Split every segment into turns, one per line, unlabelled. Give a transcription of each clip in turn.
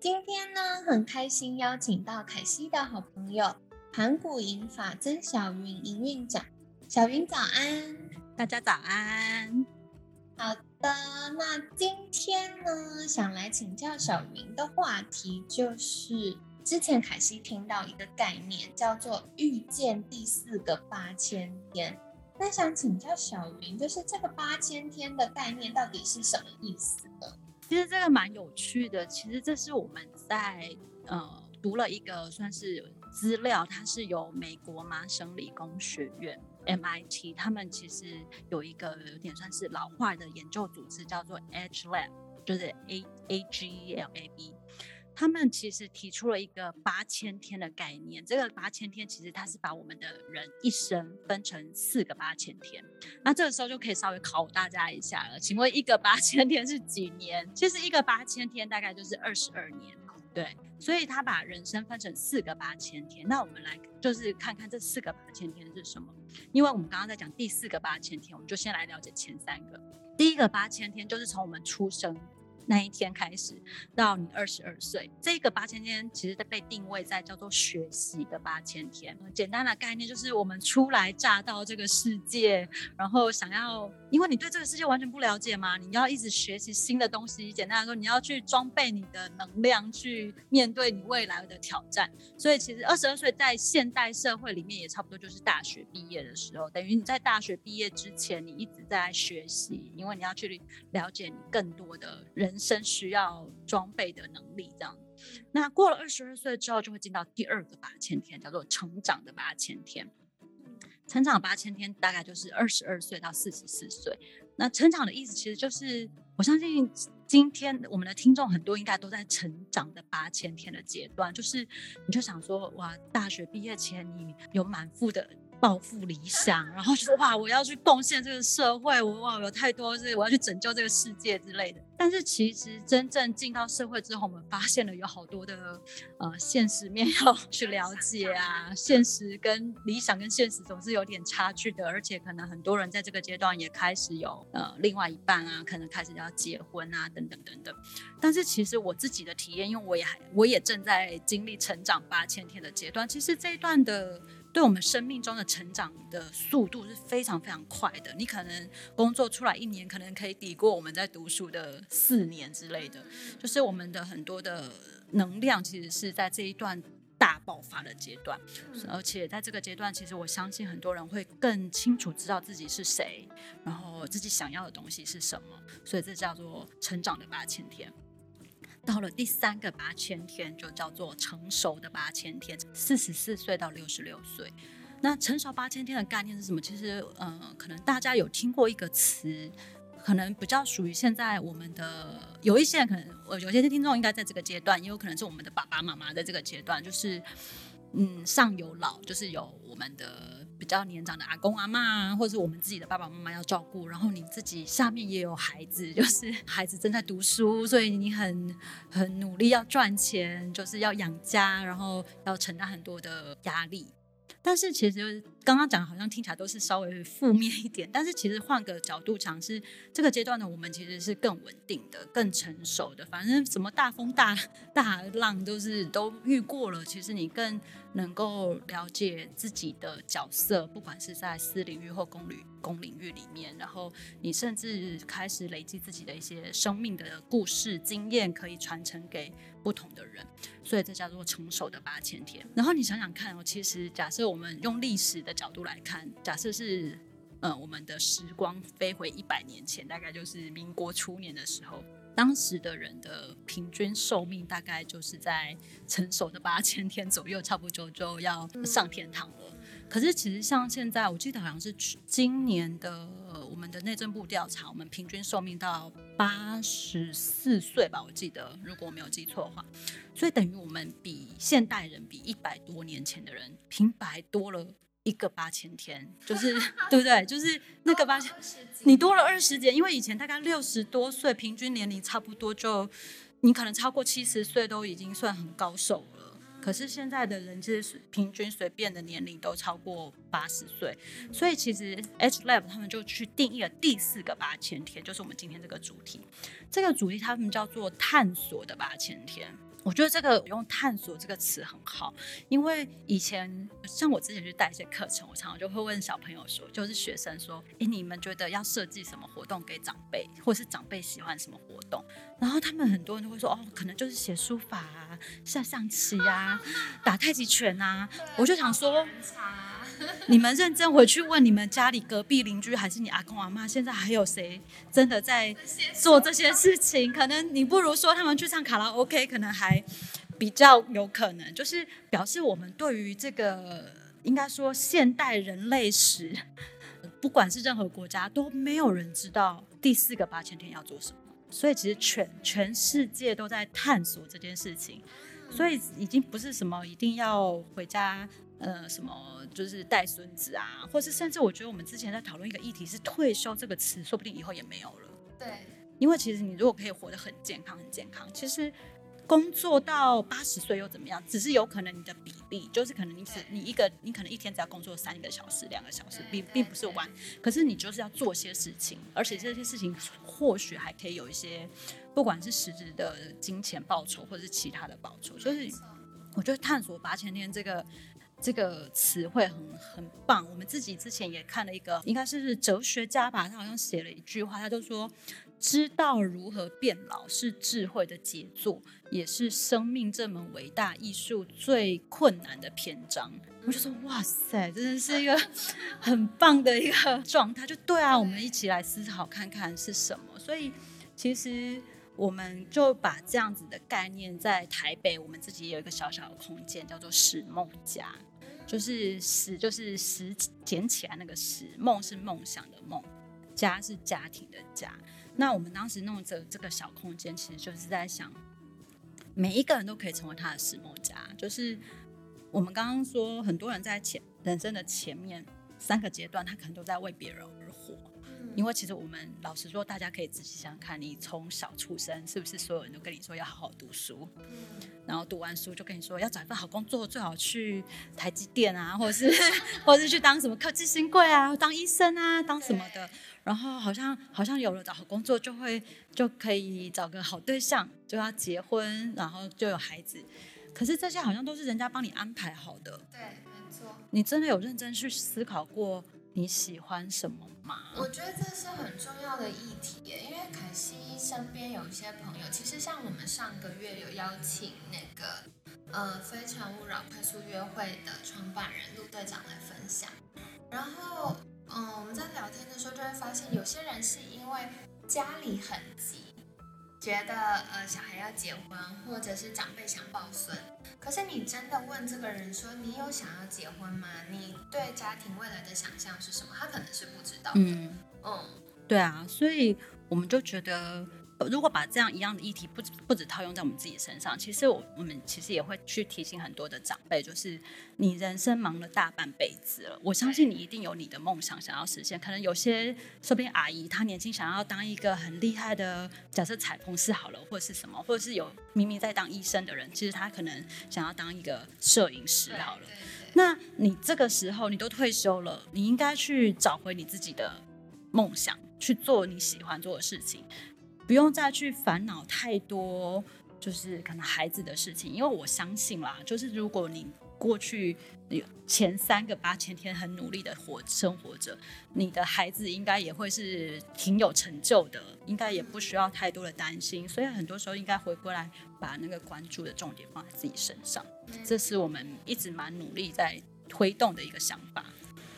今天呢，很开心邀请到凯西的好朋友盘古银法曾小云营运长。小云早安，
大家早安。
好的，那今天呢，想来请教小云的话题就是，之前凯西听到一个概念叫做“遇见第四个八千天”，那想请教小云，就是这个八千天的概念到底是什么意思呢？
其实这个蛮有趣的，其实这是我们在呃读了一个算是资料，它是由美国麻省理工学院。MIT 他们其实有一个有点算是老化的研究组织，叫做 Edge Lab，就是 A A G L A B。他们其实提出了一个八千天的概念。这个八千天其实它是把我们的人一生分成四个八千天。那这个时候就可以稍微考大家一下了，请问一个八千天是几年？其实一个八千天大概就是二十二年。对，所以他把人生分成四个八千天。那我们来就是看看这四个八千天是什么。因为我们刚刚在讲第四个八千天，我们就先来了解前三个。第一个八千天就是从我们出生。那一天开始到你二十二岁，这个八千天其实被定位在叫做学习的八千天。简单的概念就是我们初来乍到这个世界，然后想要，因为你对这个世界完全不了解嘛，你要一直学习新的东西。简单来说，你要去装备你的能量，去面对你未来的挑战。所以其实二十二岁在现代社会里面也差不多就是大学毕业的时候，等于你在大学毕业之前，你一直在学习，因为你要去了解你更多的人。生需要装备的能力，这样。那过了二十二岁之后，就会进到第二个八千天，叫做成长的八千天。成长八千天大概就是二十二岁到四十四岁。那成长的意思，其实就是我相信今天我们的听众很多应该都在成长的八千天的阶段，就是你就想说，哇，大学毕业前你有满腹的。抱负理想，然后就说哇，我要去贡献这个社会，我哇有太多是我要去拯救这个世界之类的。但是其实真正进到社会之后，我们发现了有好多的呃现实面要去了解啊，现实跟理想跟现实总是有点差距的，而且可能很多人在这个阶段也开始有呃另外一半啊，可能开始要结婚啊等等等等。但是其实我自己的体验，因为我也还我也正在经历成长八千天的阶段，其实这一段的。对我们生命中的成长的速度是非常非常快的。你可能工作出来一年，可能可以抵过我们在读书的四年之类的。就是我们的很多的能量，其实是在这一段大爆发的阶段。而且在这个阶段，其实我相信很多人会更清楚知道自己是谁，然后自己想要的东西是什么。所以这叫做成长的八千天。到了第三个八千天，就叫做成熟的八千天，四十四岁到六十六岁。那成熟八千天的概念是什么？其实，呃，可能大家有听过一个词，可能比较属于现在我们的有一些人，可能我有些听众应该在这个阶段，也有可能是我们的爸爸妈妈在这个阶段，就是嗯，上有老，就是有我们的。比较年长的阿公阿妈，或者是我们自己的爸爸妈妈要照顾，然后你自己下面也有孩子，就是孩子正在读书，所以你很很努力要赚钱，就是要养家，然后要承担很多的压力。但是其实刚刚讲好像听起来都是稍微负面一点，但是其实换个角度讲，是这个阶段的我们其实是更稳定的、更成熟的。反正什么大风大大浪都是都遇过了，其实你更能够了解自己的角色，不管是在私领域或公领公领域里面，然后你甚至开始累积自己的一些生命的故事经验，可以传承给。不同的人，所以这叫做成熟的八千天。然后你想想看哦，其实假设我们用历史的角度来看，假设是呃我们的时光飞回一百年前，大概就是民国初年的时候，当时的人的平均寿命大概就是在成熟的八千天左右，差不多就要上天堂了。可是其实像现在，我记得好像是今年的我们的内政部调查，我们平均寿命到八十四岁吧，我记得如果我没有记错的话。所以等于我们比现代人比一百多年前的人平白多了一个八千天，就是 对不对？就是那个八千，你多了二十节，因为以前大概六十多岁，平均年龄差不多就，你可能超过七十岁都已经算很高寿了。可是现在的人就是平均随便的年龄都超过八十岁，所以其实 H Lab 他们就去定义了第四个八千天，就是我们今天这个主题。这个主题他们叫做探索的八千天。我觉得这个用“探索”这个词很好，因为以前像我之前去带一些课程，我常常就会问小朋友说，就是学生说：“诶，你们觉得要设计什么活动给长辈，或是长辈喜欢什么活动？”然后他们很多人都会说：“哦，可能就是写书法啊、下象棋啊、打太极拳啊。”我就想说。你们认真回去问你们家里隔壁邻居，还是你阿公阿妈，现在还有谁真的在做这些事情？可能你不如说他们去唱卡拉 OK，可能还比较有可能，就是表示我们对于这个应该说现代人类史，不管是任何国家都没有人知道第四个八千天要做什么，所以其实全全世界都在探索这件事情，所以已经不是什么一定要回家。呃，什么就是带孙子啊，或是甚至我觉得我们之前在讨论一个议题是退休这个词，说不定以后也没有了。
对，
因为其实你如果可以活得很健康、很健康，其实工作到八十岁又怎么样？只是有可能你的比例，就是可能你只你一个你可能一天只要工作三个小时、两个小时，并并不是完。可是你就是要做些事情，而且这些事情或许还可以有一些，不管是实质的金钱报酬，或者是其他的报酬。所以我觉得探索八千天这个。这个词汇很很棒，我们自己之前也看了一个，应该是哲学家吧，他好像写了一句话，他就说：“知道如何变老是智慧的杰作，也是生命这门伟大艺术最困难的篇章。”我就说：“哇塞，真的是一个很棒的一个状态。”就对啊，我们一起来思考看看是什么。所以其实。我们就把这样子的概念在台北，我们自己有一个小小的空间，叫做“史梦家”，就是“史”就是“史”捡起来那个“史”，梦是梦想的“梦”，家是家庭的“家”。那我们当时弄这这个小空间，其实就是在想，每一个人都可以成为他的石梦家。就是我们刚刚说，很多人在前人生的前面三个阶段，他可能都在为别人而活。因为其实我们老实说，大家可以仔细想想看，你从小出生，是不是所有人都跟你说要好好读书？然后读完书就跟你说要找一份好工作，最好去台积电啊，或者是或者是去当什么科技新贵啊，当医生啊，当什么的。然后好像好像有了找好工作，就会就可以找个好对象，就要结婚，然后就有孩子。可是这些好像都是人家帮你安排好的。
对，没错。
你真的有认真去思考过你喜欢什么吗？
我觉得这是很重要的议题，因为凯西身边有一些朋友，其实像我们上个月有邀请那个呃《非诚勿扰》快速约会的创办人陆队长来分享，然后嗯我们在聊天的时候就会发现，有些人是因为家里很急。觉得呃小孩要结婚，或者是长辈想抱孙，可是你真的问这个人说你有想要结婚吗？你对家庭未来的想象是什么？他可能是不知道的。嗯
嗯，对啊，所以我们就觉得。如果把这样一样的议题不不止套用在我们自己身上，其实我我们其实也会去提醒很多的长辈，就是你人生忙了大半辈子了，我相信你一定有你的梦想想要实现。可能有些说不定阿姨她年轻想要当一个很厉害的，假设彩虹师好了，或者是什么，或者是有明明在当医生的人，其实他可能想要当一个摄影师好了。那你这个时候你都退休了，你应该去找回你自己的梦想，去做你喜欢做的事情。不用再去烦恼太多，就是可能孩子的事情，因为我相信啦，就是如果你过去前三个八千天很努力的活生活着，你的孩子应该也会是挺有成就的，应该也不需要太多的担心，所以很多时候应该回过来把那个关注的重点放在自己身上，这是我们一直蛮努力在推动的一个想法。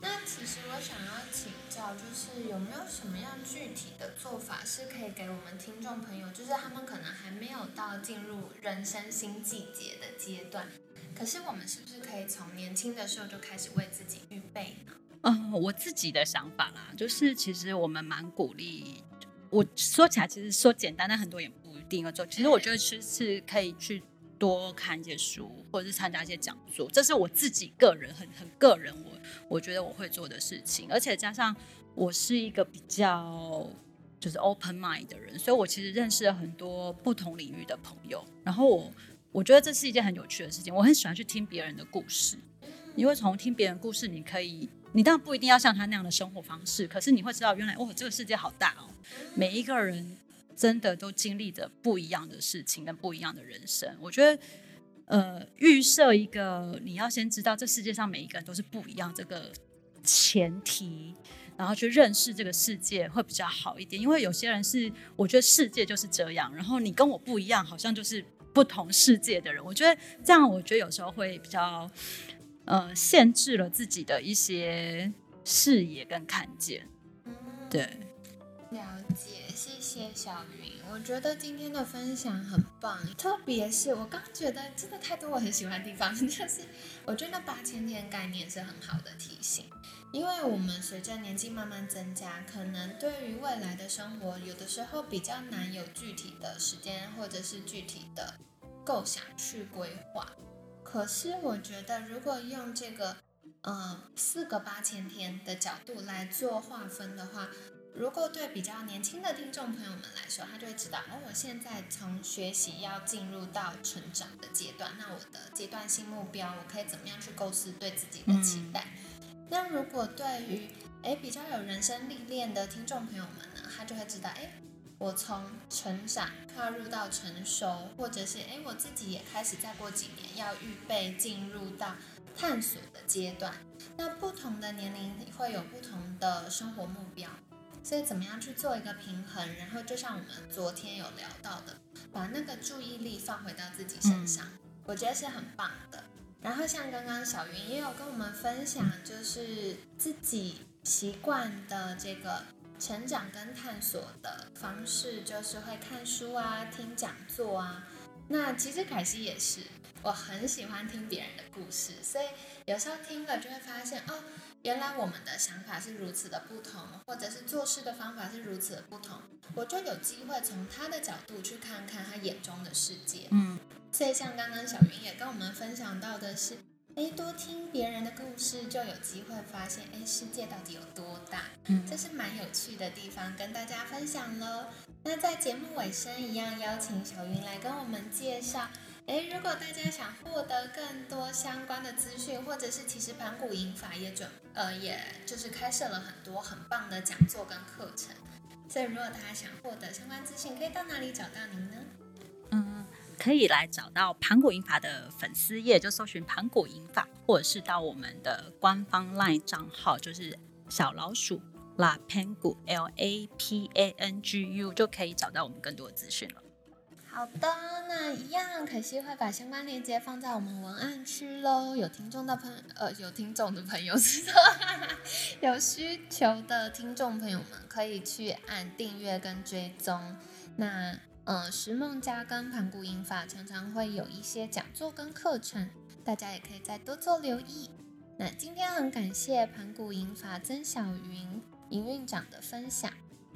那其实我想要请教，就是有没有什么样具体的做法是可以给我们听众朋友，就是他们可能还没有到进入人生新季节的阶段，可是我们是不是可以从年轻的时候就开始为自己预备呢？
嗯，我自己的想法啦，就是其实我们蛮鼓励，我说起来其实说简单，但很多也不一定要做。其实我觉得其实是可以去。多看一些书，或者是参加一些讲座，这是我自己个人很很个人，我我觉得我会做的事情。而且加上我是一个比较就是 open mind 的人，所以我其实认识了很多不同领域的朋友。然后我我觉得这是一件很有趣的事情，我很喜欢去听别人的故事，因为从听别人故事，你可以。你当然不一定要像他那样的生活方式，可是你会知道，原来哇，这个世界好大哦！每一个人真的都经历着不一样的事情跟不一样的人生。我觉得，呃，预设一个你要先知道这世界上每一个人都是不一样这个前提，然后去认识这个世界会比较好一点。因为有些人是我觉得世界就是这样，然后你跟我不一样，好像就是不同世界的人。我觉得这样，我觉得有时候会比较。呃，限制了自己的一些视野跟看见。对，
了解，谢谢小云。我觉得今天的分享很棒，特别是我刚觉得真的太多我很喜欢的地方，就是我觉得八千天概念是很好的提醒，因为我们随着年纪慢慢增加，可能对于未来的生活，有的时候比较难有具体的时间或者是具体的构想去规划。可是我觉得，如果用这个，呃，四个八千天的角度来做划分的话，如果对比较年轻的听众朋友们来说，他就会知道，哦，我现在从学习要进入到成长的阶段，那我的阶段性目标，我可以怎么样去构思对自己的期待？那如果对于，哎，比较有人生历练的听众朋友们呢，他就会知道，哎。我从成长跨入到成熟，或者是哎，我自己也开始再过几年要预备进入到探索的阶段。那不同的年龄会有不同的生活目标，所以怎么样去做一个平衡？然后就像我们昨天有聊到的，把那个注意力放回到自己身上，我觉得是很棒的。然后像刚刚小云也有跟我们分享，就是自己习惯的这个。成长跟探索的方式就是会看书啊，听讲座啊。那其实凯西也是，我很喜欢听别人的故事，所以有时候听了就会发现，哦，原来我们的想法是如此的不同，或者是做事的方法是如此的不同，我就有机会从他的角度去看看他眼中的世界。嗯，所以像刚刚小云也跟我们分享到的是。哎，多听别人的故事，就有机会发现，哎，世界到底有多大？嗯，这是蛮有趣的地方，跟大家分享了。那在节目尾声一样，邀请小云来跟我们介绍。哎，如果大家想获得更多相关的资讯，或者是其实盘古银法也准，呃，也就是开设了很多很棒的讲座跟课程。所以，如果大家想获得相关资讯，可以到哪里找到您呢？
嗯可以来找到盘古银法的粉丝页，就搜寻盘古银法，或者是到我们的官方 LINE 账号，就是小老鼠 La Pangu L A P A N G U，就可以找到我们更多的资讯了。
好的，那一样，可惜会把相关链接放在我们文案区喽。有听众的朋呃，有听众的朋友知道，有需求的听众朋友们可以去按订阅跟追踪。那。嗯，石梦家跟盘古营法常常会有一些讲座跟课程，大家也可以再多做留意。那今天很感谢盘古营法曾小云营运长的分享，